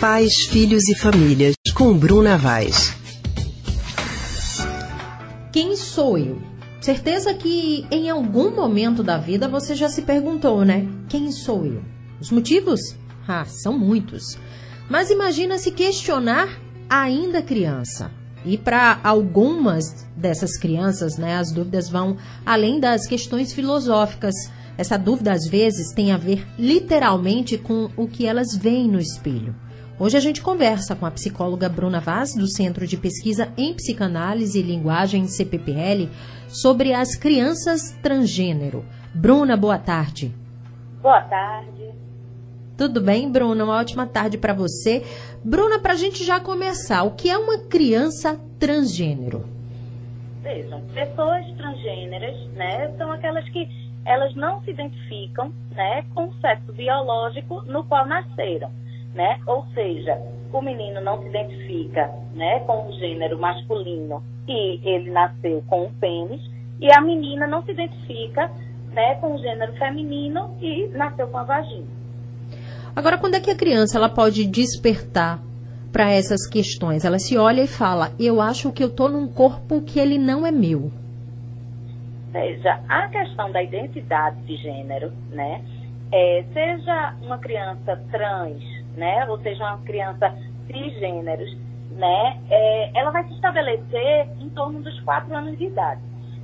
Pais, Filhos e Famílias, com Bruna Vaz. Quem sou eu? Certeza que em algum momento da vida você já se perguntou, né? Quem sou eu? Os motivos? Ah, são muitos. Mas imagina se questionar ainda criança. E para algumas dessas crianças, né, as dúvidas vão além das questões filosóficas. Essa dúvida às vezes tem a ver literalmente com o que elas veem no espelho. Hoje a gente conversa com a psicóloga Bruna Vaz, do Centro de Pesquisa em Psicanálise e Linguagem CPPL, sobre as crianças transgênero. Bruna, boa tarde. Boa tarde. Tudo bem, Bruna? Uma ótima tarde para você. Bruna, para a gente já começar, o que é uma criança transgênero? Vejam, pessoas transgêneras, né, são aquelas que elas não se identificam, né, com o sexo biológico no qual nasceram né? Ou seja, o menino não se identifica, né, com o gênero masculino e ele nasceu com um pênis, e a menina não se identifica, né, com o gênero feminino e nasceu com a vagina. Agora, quando é que a criança ela pode despertar para essas questões? Ela se olha e fala: "Eu acho que eu tô num corpo que ele não é meu". Veja, a questão da identidade de gênero, né? É, seja uma criança trans, né? Ou seja, uma criança cisgêneros, né? É, ela vai se estabelecer em torno dos quatro anos de idade.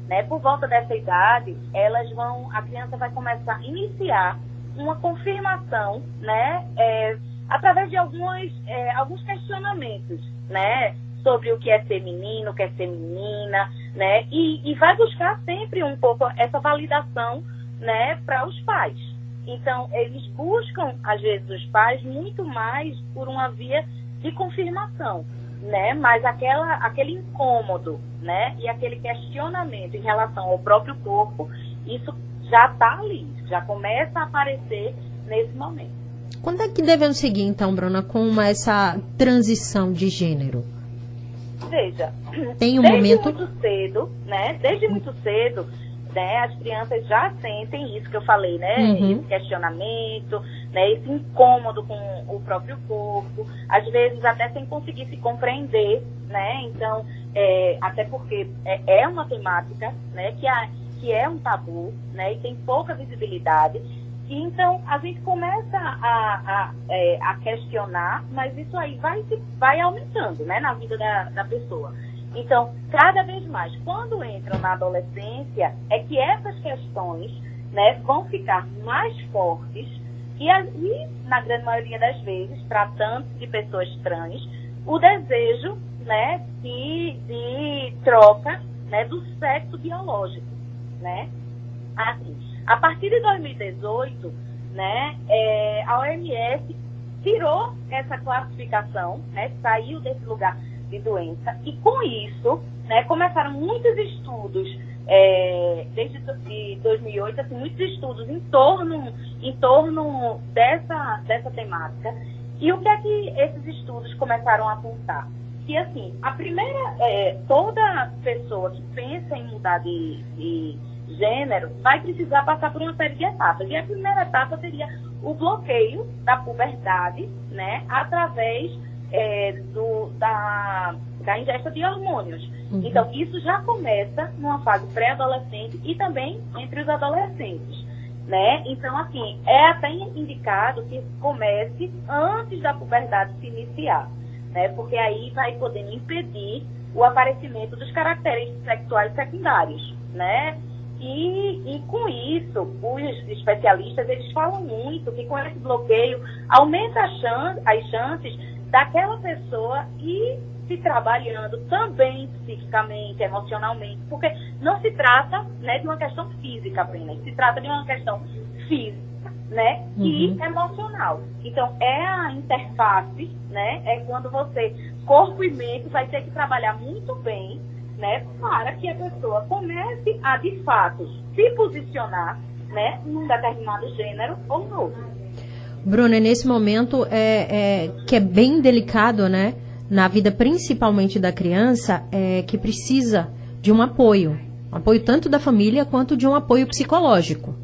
Né? Por volta dessa idade, elas vão, a criança vai começar a iniciar uma confirmação, né? É, através de algumas, é, alguns questionamentos, né? Sobre o que é ser menino, o que é ser menina, né? E, e vai buscar sempre um pouco essa validação, né? Para os pais. Então, eles buscam, às vezes, os pais muito mais por uma via de confirmação, né? Mas aquela, aquele incômodo, né? E aquele questionamento em relação ao próprio corpo, isso já está ali, já começa a aparecer nesse momento. Quando é que devemos seguir, então, Bruna, com essa transição de gênero? Veja, tem um desde momento muito cedo, né? Desde muito cedo, né, as crianças já sentem isso que eu falei, né? Uhum. Esse questionamento, né, esse incômodo com o próprio corpo, às vezes até sem conseguir se compreender, né? Então, é, até porque é, é, uma temática, né, que, a, que é um tabu, né, e tem pouca visibilidade. E, então, a gente começa a, a, é, a questionar, mas isso aí vai, vai aumentando, né, na vida da, da pessoa. Então, cada vez mais, quando entram na adolescência, é que essas questões né, vão ficar mais fortes e, e, na grande maioria das vezes, tratando de pessoas trans, o desejo né, de, de troca né, do sexo biológico. Né? Assim, a partir de 2018, né, é, a OMS tirou essa classificação, né, saiu desse lugar de doença. E com isso, né, começaram muitos estudos, é, desde de 2008, assim, muitos estudos em torno, em torno dessa, dessa temática. E o que é que esses estudos começaram a apontar? Que, assim, a primeira, é, toda pessoa que pensa em mudar de, de gênero vai precisar passar por uma série de etapas. E a primeira etapa seria o bloqueio da puberdade, né, através é, do, da, da ingesta de hormônios. Uhum. Então, isso já começa numa fase pré-adolescente e também entre os adolescentes. Né? Então, assim, é até indicado que comece antes da puberdade se iniciar, né? Porque aí vai poder impedir o aparecimento dos caracteres sexuais secundários, né? E, e com isso, os especialistas, eles falam muito que com esse bloqueio aumenta chance, as chances daquela pessoa e se trabalhando também psiquicamente, emocionalmente, porque não se trata né, de uma questão física apenas, se trata de uma questão física né, e uhum. emocional. Então, é a interface, né, é quando você, corpo e mente, vai ter que trabalhar muito bem né, para que a pessoa comece a, de fato, se posicionar né, num determinado gênero ou no outro. Bruna, nesse momento é, é, que é bem delicado, né? Na vida principalmente da criança, é, que precisa de um apoio. Um apoio tanto da família quanto de um apoio psicológico.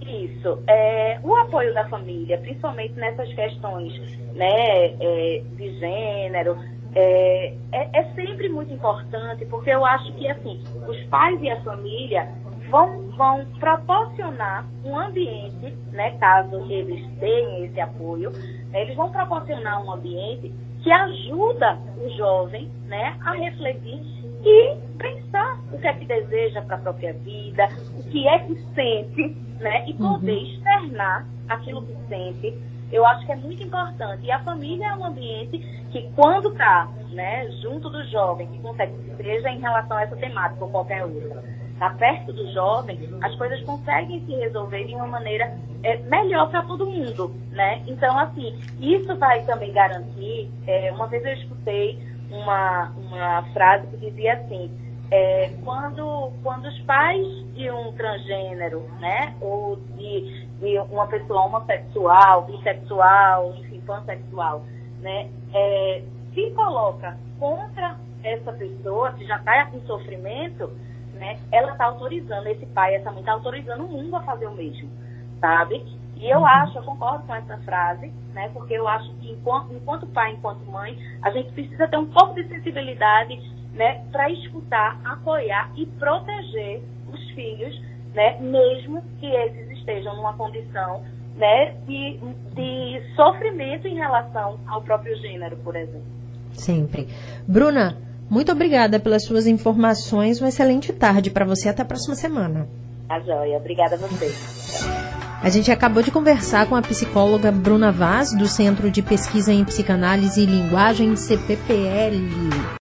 Isso, isso. É, o apoio da família, principalmente nessas questões né, é, de gênero, é, é, é, sempre muito importante, porque eu acho que assim, os pais e a família vão, vão proporcionar um ambiente, né, caso eles tenham esse apoio, né, eles vão proporcionar um ambiente que ajuda o jovem né, a refletir e pensar o que é que deseja para a própria vida, o que é que sente, né, e poder uhum. externar aquilo que sente. Eu acho que é muito importante. E a família é um ambiente que, quando está né, junto do jovem, que consegue, seja em relação a essa temática ou qualquer outra, está perto do jovem, as coisas conseguem se resolver de uma maneira é, melhor para todo mundo, né? Então, assim, isso vai também garantir, é, uma vez eu escutei uma, uma frase que dizia assim, é, quando, quando os pais de um transgênero, né, ou de, de uma pessoa homossexual, bissexual, enfim, pansexual, né, é, se coloca contra essa pessoa que já está em sofrimento, né, ela está autorizando, esse pai, essa mãe está autorizando o mundo a fazer o mesmo, sabe? E eu uhum. acho, eu concordo com essa frase, né, porque eu acho que enquanto, enquanto pai, enquanto mãe, a gente precisa ter um pouco de sensibilidade, né, para escutar, apoiar e proteger os filhos, né, mesmo que eles estejam numa condição né, de, de sofrimento em relação ao próprio gênero, por exemplo. Sempre. Bruna, muito obrigada pelas suas informações. Uma excelente tarde para você. Até a próxima semana. A joia. Obrigada a você. A gente acabou de conversar com a psicóloga Bruna Vaz, do Centro de Pesquisa em Psicanálise e Linguagem, CPPL.